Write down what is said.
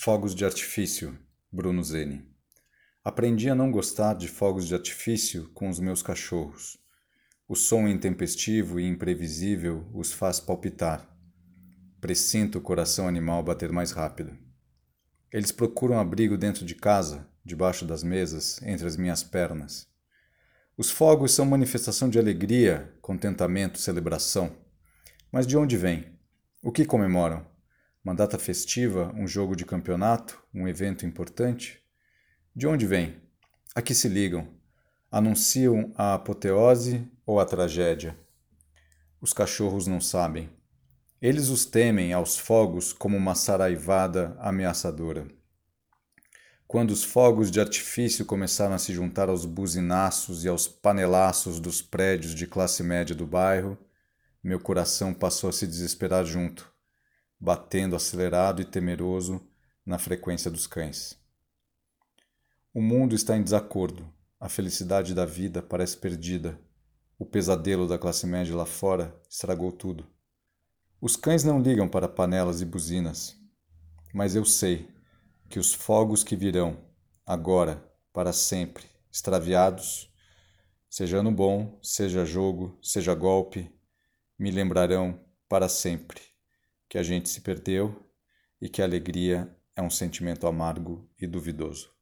Fogos de artifício, Bruno Zeni. Aprendi a não gostar de fogos de artifício com os meus cachorros. O som intempestivo e imprevisível os faz palpitar. Presinto o coração animal bater mais rápido. Eles procuram abrigo dentro de casa, debaixo das mesas, entre as minhas pernas. Os fogos são manifestação de alegria, contentamento, celebração. Mas de onde vêm? O que comemoram? Uma data festiva, um jogo de campeonato, um evento importante? De onde vem? A que se ligam? Anunciam a apoteose ou a tragédia? Os cachorros não sabem. Eles os temem aos fogos como uma saraivada ameaçadora. Quando os fogos de artifício começaram a se juntar aos buzinaços e aos panelaços dos prédios de classe média do bairro, meu coração passou a se desesperar junto batendo acelerado e temeroso na frequência dos cães. O mundo está em desacordo, a felicidade da vida parece perdida, o pesadelo da classe média lá fora estragou tudo. Os cães não ligam para panelas e buzinas, mas eu sei que os fogos que virão, agora, para sempre, extraviados, seja ano bom, seja jogo, seja golpe, me lembrarão para sempre que a gente se perdeu e que a alegria é um sentimento amargo e duvidoso.